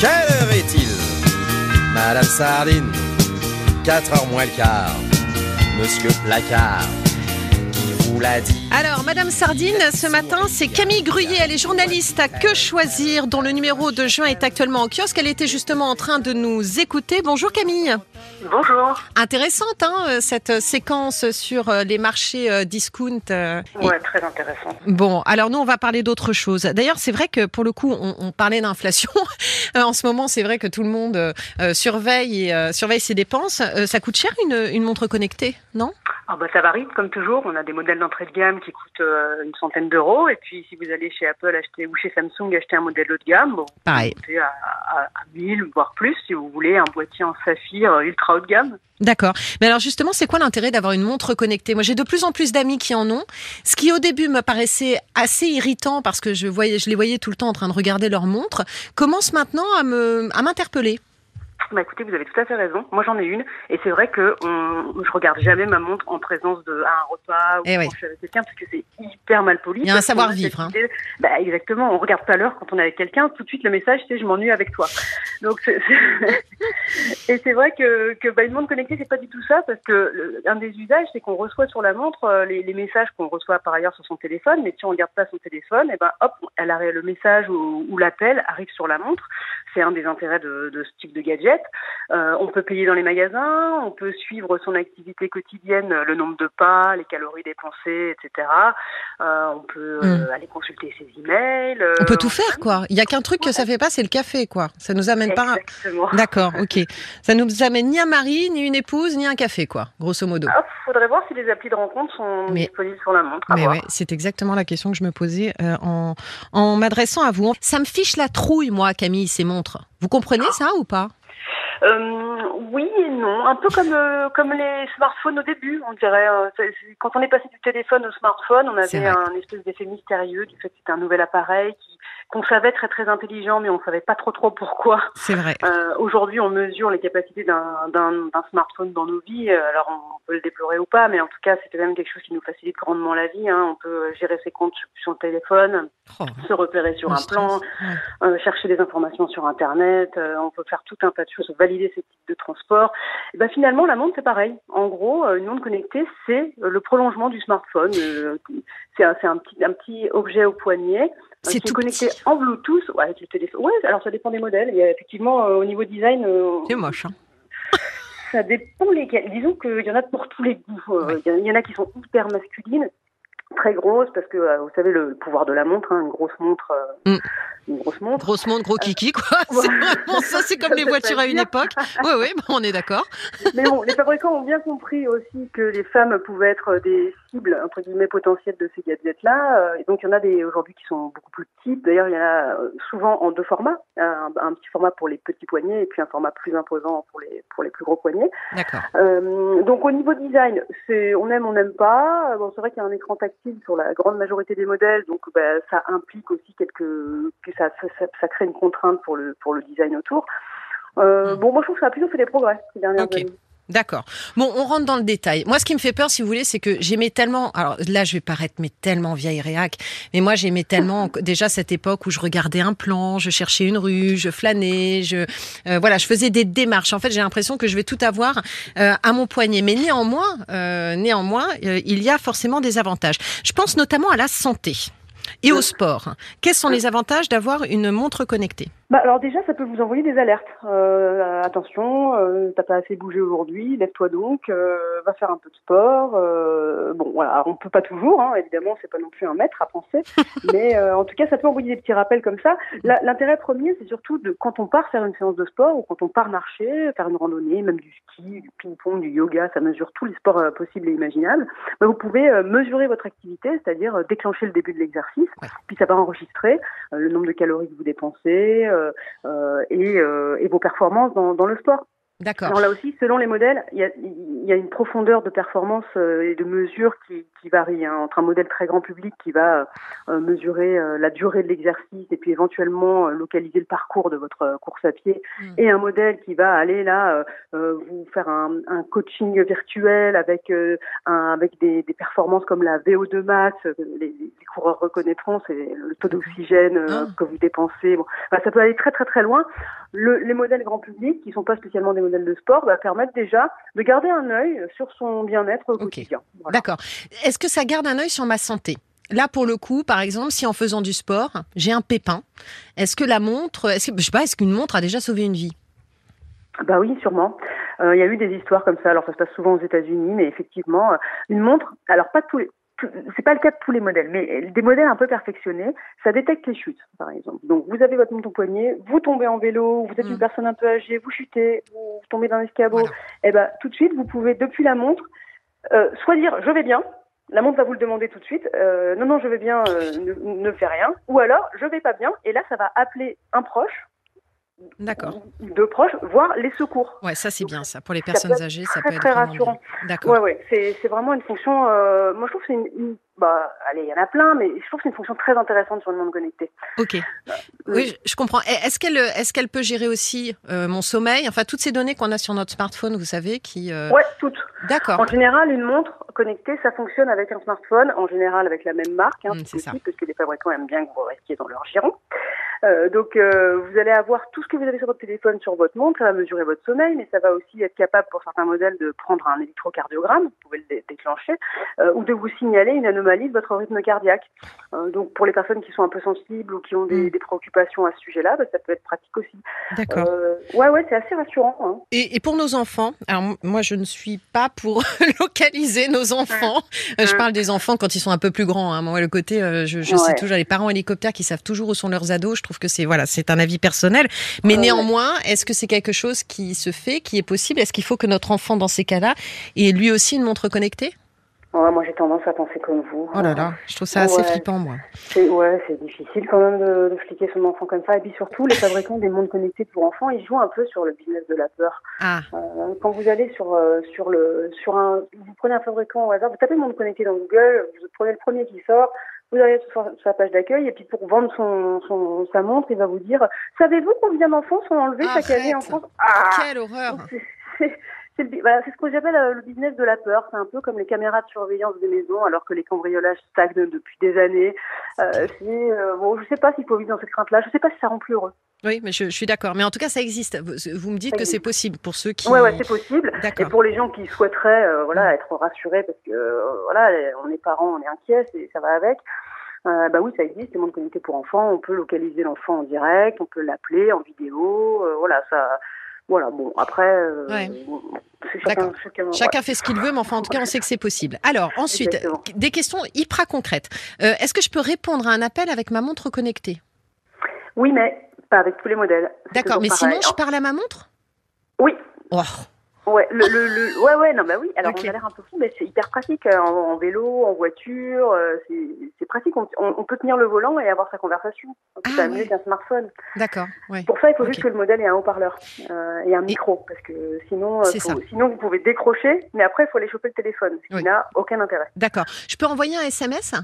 Quelle heure est-il Madame Sardine, 4 heures moins le quart. Monsieur Placard, qui vous l'a dit Alors, Madame Sardine, ce matin, c'est Camille Gruyé. Elle est journaliste à Que Choisir, dont le numéro de juin est actuellement en kiosque. Elle était justement en train de nous écouter. Bonjour Camille. Bonjour. Intéressante, hein, euh, cette séquence sur euh, les marchés euh, discount. euh, Ouais, très intéressant. Bon, alors nous, on va parler d'autre chose. D'ailleurs, c'est vrai que pour le coup, on, on parlait d'inflation. Euh, en ce moment, c'est vrai que tout le monde euh, euh, surveille et euh, surveille ses dépenses. Euh, ça coûte cher une, une montre connectée, non? Ah bah ça varie comme toujours. On a des modèles d'entrée de gamme qui coûtent euh, une centaine d'euros et puis si vous allez chez Apple acheter ou chez Samsung acheter un modèle haut de gamme, bon, Pareil. vous montez à, à, à 1000 voire plus si vous voulez un boîtier en saphir euh, ultra haut de gamme. D'accord. Mais alors justement, c'est quoi l'intérêt d'avoir une montre connectée? Moi, j'ai de plus en plus d'amis qui en ont. Ce qui au début me paraissait assez irritant parce que je voyais, je les voyais tout le temps en train de regarder leur montre, commence maintenant à m'interpeller. Bah écoutez, vous avez tout à fait raison. Moi j'en ai une et c'est vrai que on, je regarde jamais ma montre en présence de à un repas ou Eh quand oui. je suis avec quelqu'un parce que c'est hyper mal poli. Il y a un savoir-vivre, cette hein. Bah exactement. On regarde pas l'heure quand on est avec quelqu'un. Tout de suite le message c'est je m'ennuie avec toi. Donc et c'est vrai que que bah, une montre connectée c'est pas du tout ça parce que le- un des usages c'est qu'on reçoit sur la montre euh, les, les messages qu'on reçoit par ailleurs sur son téléphone. Mais si on regarde pas son téléphone, et ben hop, elle a, le message ou, ou l'appel arrive sur la montre. C'est un des intérêts de, de ce type de gadget. Euh, on peut payer dans les magasins, on peut suivre son activité quotidienne, le nombre de pas, les calories dépensées, etc. Euh, on peut euh, aller consulter ses emails. On peut tout faire, quoi. Il y a qu'un truc que ça fait pas, c'est le café, quoi. Ça nous amène pas. D'accord, ok. Ça nous amène ni un mari, ni une épouse, ni un café, quoi. Grosso modo. Ah, faudrait voir si les applis de rencontre sont Mais- disponibles sur la montre. Mais ouais, c'est exactement la question que je me posais euh, en, en m'adressant à vous. Ça me fiche la trouille, moi, Camille, ces Vous comprenez ça ou pas? Oui et non, un peu comme euh, comme les smartphones au début, on dirait. euh, c'est- quand on est passé du téléphone au smartphone, on avait un espèce d'effet mystérieux du fait que c'était un nouvel appareil qui qu'on savait très très intelligent, mais on savait pas trop trop pourquoi. C'est vrai. Euh, Aujourd'hui, on mesure les capacités d'un smartphone dans nos vies. Euh, Alors, on peut le déplorer ou pas, mais en tout cas, c'est quand même quelque chose qui nous facilite grandement la vie. Hein. On peut gérer ses comptes sur son téléphone, Oh, se repérer sur le un stress. plan, Ouais. euh, chercher des informations sur Internet, euh, on peut faire tout un tas de choses, valider ces types de transport. Et ben finalement, la montre, c'est pareil. En gros, euh, une montre connectée, c'est euh, le prolongement du smartphone. Euh, c'est un, un petit, un petit objet au poignet C'est tout connecté petit. en Bluetooth ouais, avec le téléphone. Ouais, alors ça dépend des modèles. Il y a effectivement, euh, au niveau design, euh, C'est moche. Hein. ça dépend lesquels. Disons qu'il y en a pour tous les goûts. Euh, Il y, en- il y en a qui sont hyper masculines, très grosses, parce que vous savez le pouvoir de la montre, hein, une grosse montre, Mm. Une grosse montre. Grosse montre, gros kiki, quoi. Vraiment ça, c'est comme les voitures à une époque. Oui, oui, bah, on est d'accord. Mais bon, les fabricants ont bien compris aussi que les femmes pouvaient être des cibles entre guillemets potentielles de ces gadgets-là. Euh, Et donc il y en a des aujourd'hui qui sont beaucoup plus petites. D'ailleurs, il y en a euh, souvent en deux formats, un, un petit format pour les petits poignets et puis un format plus imposant pour les pour les plus gros poignets. D'accord. Euh, donc au niveau design, c'est on aime, on n'aime pas. Bon, c'est vrai qu'il y a un écran tactile sur la grande majorité des modèles, donc bah, ça implique aussi quelques que ça, ça, ça- ça crée une contrainte pour le pour le design autour. Euh, Bon, moi je trouve que ça a plutôt fait des progrès ces dernières Ok. années. D'accord. Bon, on rentre dans le détail. Moi, ce qui me fait peur, si vous voulez, c'est que j'aimais tellement. Alors là, je vais paraître mais tellement vieille réac, mais moi, j'aimais tellement déjà cette époque où je regardais un plan, je cherchais une rue, je flânais, je euh, voilà, je faisais des démarches. En fait, j'ai l'impression que je vais tout avoir euh, à mon poignet. Mais néanmoins, euh, néanmoins, il y a forcément des avantages. Je pense notamment à la santé et au sport. Quels sont les avantages d'avoir une montre connectée? Bah, alors déjà, ça peut vous envoyer des alertes. Euh, attention, euh, t'as pas assez bougé aujourd'hui, lève-toi donc, euh, va faire un peu de sport. euh, bon, voilà, on peut pas toujours, hein, évidemment, c'est pas non plus un maître à penser, mais en tout cas, ça peut envoyer des petits rappels comme ça. L'intérêt premier, c'est surtout de quand on part faire une séance de sport ou quand on part marcher, faire une randonnée, même du ski, du ping-pong, du yoga, ça mesure tous les sports possibles et imaginables. Bah, vous pouvez mesurer votre activité, c'est-à-dire déclencher le début de l'exercice, puis ça va enregistrer le nombre de calories que vous dépensez et, euh, et vos performances dans, dans le sport. D'accord. Alors là aussi, selon les modèles, il y a, y a une profondeur de performance euh, et de mesure qui, qui varie hein, entre un modèle très grand public qui va euh, mesurer euh, la durée de l'exercice et puis éventuellement euh, localiser le parcours de votre euh, course à pied Mm. et un modèle qui va aller là euh, vous faire un, un coaching virtuel avec euh, un, avec des, des performances comme la VO2 max, les, les coureurs reconnaîtront, c'est le taux d'oxygène euh, Ah. que vous dépensez. Bon, Enfin, ça peut aller très très très loin. Le, les modèles grand public, qui sont pas spécialement des de sport, bah, permettent déjà de garder un œil sur son bien-être au quotidien. Voilà. D'accord. Est-ce que ça garde un œil sur ma santé? Là, pour le coup, par exemple, si en faisant du sport, j'ai un pépin, est-ce que la montre, est-ce que, je sais pas, est-ce qu'une montre a déjà sauvé une vie? Bah oui, sûrement. Euh, Il y a eu des histoires comme ça. Alors ça se passe souvent aux États-Unis, mais effectivement, euh, une montre. Alors pas tous les. C'est pas le cas de tous les modèles, mais des modèles un peu perfectionnés, ça détecte les chutes, par exemple. Donc vous avez votre montre au poignet, vous tombez en vélo, vous êtes Mm. une personne un peu âgée, vous chutez, vous tombez d'un escabeau, Voilà. et ben tout de suite vous pouvez depuis la montre, euh, soit dire je vais bien, la montre va vous le demander tout de suite, euh, non non je vais bien, euh, ne, ne fais rien, ou alors je vais pas bien, et là ça va appeler un proche, D'accord. deux proches, voire les secours. Ouais, ça c'est bien ça. Pour les personnes âgées, ça très, peut être très rassurant. D'accord. Ouais, ouais, c'est c'est vraiment une fonction. Euh, moi, je trouve que c'est une, une- Bah, allez, il y en a plein, mais je trouve que c'est une fonction très intéressante sur le monde connecté. Ok. Oui, je- je comprends. Est-ce qu'elle est-ce qu'elle peut gérer aussi euh, mon sommeil? Enfin, toutes ces données qu'on a sur notre smartphone, vous savez, qui. euh, Ouais, toutes. D'accord. En général, une montre connectée, ça fonctionne avec un smartphone, en général avec la même marque, hein, Mm, si c'est ça. parce que les fabricants aiment bien que vous restiez dans leur giron. Euh, donc, euh, vous allez avoir tout ce que vous avez sur votre téléphone sur votre montre, ça va mesurer votre sommeil, mais ça va aussi être capable pour certains modèles de prendre un électrocardiogramme, vous pouvez le dé- déclencher, euh, ou de vous signaler une anomalie de votre rythme cardiaque. Donc, pour les personnes qui sont un peu sensibles ou qui ont des, Mm. des préoccupations à ce sujet-là, bah, ça peut être pratique aussi. D'accord. Ouais, ouais, c'est assez rassurant. Hein. Et, et pour nos enfants, alors moi je ne suis pas pour localiser nos enfants. Je Mm. parle des enfants quand ils sont un peu plus grands. Hein. Moi le côté, euh, je, je sais toujours les parents hélicoptères qui savent toujours où sont leurs ados. Je trouve que c'est voilà, c'est un avis personnel. Mais Ouais. néanmoins, est-ce que c'est quelque chose qui se fait, qui est possible? Est-ce qu'il faut que notre enfant dans ces cas-là ait lui aussi une montre connectée? Ouais, moi, j'ai tendance à penser comme vous. Oh là là, je trouve ça assez Ouais. flippant moi. C'est, ouais, c'est difficile quand même de, de fliquer son enfant comme ça. Et puis surtout, les fabricants des montres connectés pour enfants, ils jouent un peu sur le business de la peur. Ah, Euh, quand vous allez sur euh, sur le sur un, vous prenez un fabricant au hasard, vous tapez montre connectée dans Google, vous prenez le premier qui sort, vous arrivez sur, sur la page d'accueil et puis pour vendre son, son sa montre, il va vous dire, savez-vous combien d'enfants sont enlevés chaque année en. France? Ah quelle horreur c'est- voilà, ce que j'appelle euh, le business de la peur. C'est un peu comme les caméras de surveillance des maisons, alors que les cambriolages stagnent depuis des années. Euh, euh, bon, je sais pas s'il faut vivre dans cette crainte-là. Je sais pas si ça rend plus heureux. Oui, mais je, je suis d'accord. Mais en tout cas, ça existe. Vous, vous me dites Ça que c'est possible pour ceux qui. Ouais, ouais, c'est possible. Et pour les gens qui souhaiteraient, euh, voilà, être rassurés parce que, voilà, on est parents, on est inquiets, c'est- ça va avec. Euh, bah oui, ça existe, les montres connectées pour enfants. On peut localiser l'enfant en direct, on peut l'appeler en vidéo. euh, voilà, ça. Voilà, bon, après, euh, Ouais. bon, c'est chacun, fait ce qu'il veut, mais enfin, en tout cas, on sait que c'est possible. Alors, ensuite, Exactement. des questions hyper concrètes. Euh, Est-ce que je peux répondre à un appel avec ma montre connectée? Oui, mais pas avec tous les modèles. D'accord, mais pareil. sinon, je parle à ma montre? Oui, Oh, ouais, le, le, le- ouais, ouais, non, bah oui. Alors Ok. on a l'air un peu fou, mais c'est hyper pratique euh, en, en vélo, en voiture, euh, c'est c'est pratique. On, peut tenir le volant et avoir sa conversation. Donc, Ah c'est ouais. mieux qu'un smartphone. d'accord, ouais. Pour ça, il faut juste que le modèle ait un haut-parleur euh, et un micro, parce que sinon, euh, C'est faut- sinon vous pouvez décrocher, mais après il faut aller choper le téléphone, ce qui Oui. n'a aucun intérêt. D'accord. Je peux envoyer un SMS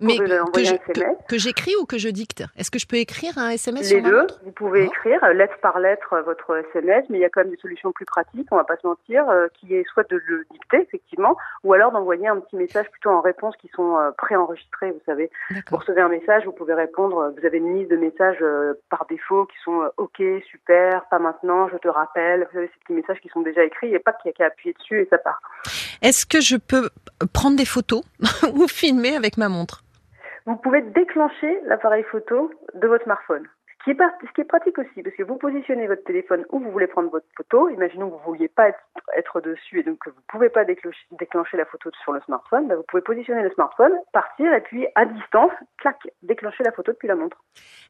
Mais que, j'écris ou que je dicte? Est-ce que je peux écrire un SMS Les sur deux, vous pouvez écrire euh, lettre par lettre euh, votre SMS, mais il y a quand même des solutions plus pratiques, on va pas se mentir, euh, qui est soit de le dicter effectivement, ou alors d'envoyer un petit message plutôt en réponse qui sont euh, préenregistrés, vous savez. Vous recevez un message, vous pouvez répondre, euh, vous avez une liste de messages euh, par défaut qui sont OK, super, pas maintenant, je te rappelle, vous avez ces petits messages qui sont déjà écrits, il n'y a pas qu'il y a qu'à appuyer dessus et ça part. Est-ce que je peux prendre des photos ou filmer avec ma montre? Vous pouvez déclencher l'appareil photo de votre smartphone. Ce qui, est pas- ce qui est pratique aussi, parce que vous positionnez votre téléphone où vous voulez prendre votre photo. Imaginons que vous ne vouliez pas être, être dessus et donc que vous ne pouvez pas déclencher, déclencher la photo sur le smartphone. ben, vous pouvez positionner le smartphone, partir et puis à distance, clac, déclencher la photo depuis la montre.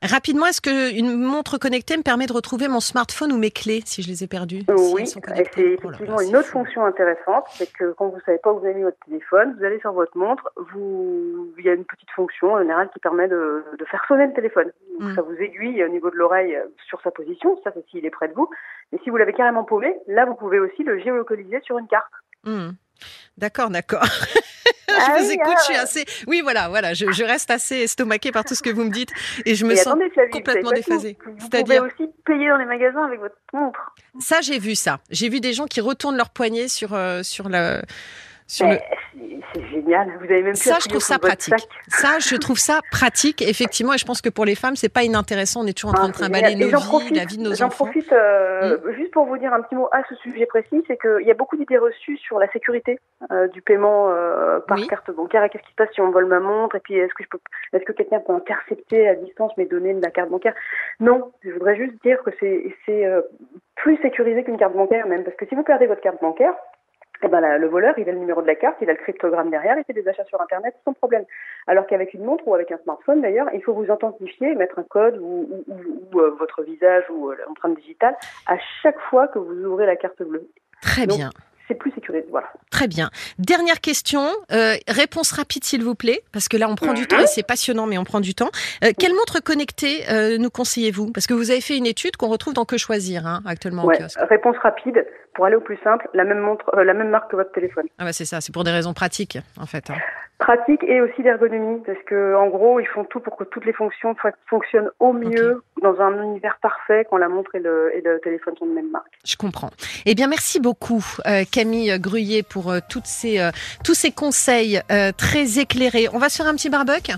Rapidement, est-ce qu'une montre connectée me permet de retrouver mon smartphone ou mes clés si je les ai perdues si oui, c'est Oh là effectivement une autre fou. fonction intéressante, c'est que quand vous savez pas où vous avez mis votre téléphone, vous allez sur votre montre, vous, il y a une petite fonction en général qui permet de, de faire sonner le téléphone. Donc Mm. ça vous aiguille au niveau de l'oreille euh, sur sa position, ça c'est s'il est près de vous. Mais si vous l'avez carrément paumé, là vous pouvez aussi le géolocaliser sur une carte. Hmm. D'accord, d'accord. je Ah vous oui, écoute, ah je suis ouais. assez. Oui, voilà, voilà, je, je reste assez estomaquée par tout ce que vous me dites et je me Et sens attendez, Flavie, vous complètement déphasée. Vous pouvez aussi payer dans les magasins avec votre montre. Ça, j'ai vu ça. J'ai vu des gens qui retournent leur poignet sur euh, sur le sur le. Génial. Vous avez même Ça, je trouve ça pratique. Ça, je trouve ça pratique, effectivement, et je pense que pour les femmes, c'est pas inintéressant. On est toujours en train Ah, de trimballer nos j'en vies, profite- la vie de nos J'en enfants. profite euh, juste pour vous dire un petit mot à ce sujet précis, c'est qu'il y a beaucoup d'idées reçues sur la sécurité euh, du paiement euh, par Oui. carte bancaire. Qu'est-ce qui se passe si on vole ma montre? Et puis est-ce que je peux, est-ce que quelqu'un peut intercepter à distance mes données de la carte bancaire? Non, je voudrais juste dire que c'est c'est plus sécurisé qu'une carte bancaire même, parce que si vous perdez votre carte bancaire, eh ben, le voleur, il a le numéro de la carte, il a le cryptogramme derrière, il fait des achats sur Internet sans problème. Alors qu'avec une montre ou avec un smartphone, d'ailleurs, il faut vous authentifier, mettre un code ou, ou- ou- ou, euh, votre visage ou euh, l'empreinte digitale à chaque fois que vous ouvrez la carte bleue. Très Donc, bien, C'est plus sécurisé, voilà. très bien. Dernière question, euh, réponse rapide s'il vous plaît, parce que là on prend du Mhm. temps et c'est passionnant, mais on prend du temps. Euh, quelle montre connectée euh, nous conseillez-vous? Parce que vous avez fait une étude qu'on retrouve dans Que choisir hein, actuellement Ouais. au kiosque. Réponse rapide, pour aller au plus simple, la même montre, euh, la même marque que votre téléphone. Ah bah c'est ça, c'est pour des raisons pratiques en fait. hein. Pratique et aussi d'ergonomie, parce que en gros, ils font tout pour que toutes les fonctions fo- fonctionnent au mieux dans un univers parfait quand la montre et le, et le téléphone sont de même marque. Je comprends. Eh bien, merci beaucoup, euh, Camille Gruyer, pour euh, toutes ces, euh, tous ces conseils euh, très éclairés. On va se faire un petit barbecue?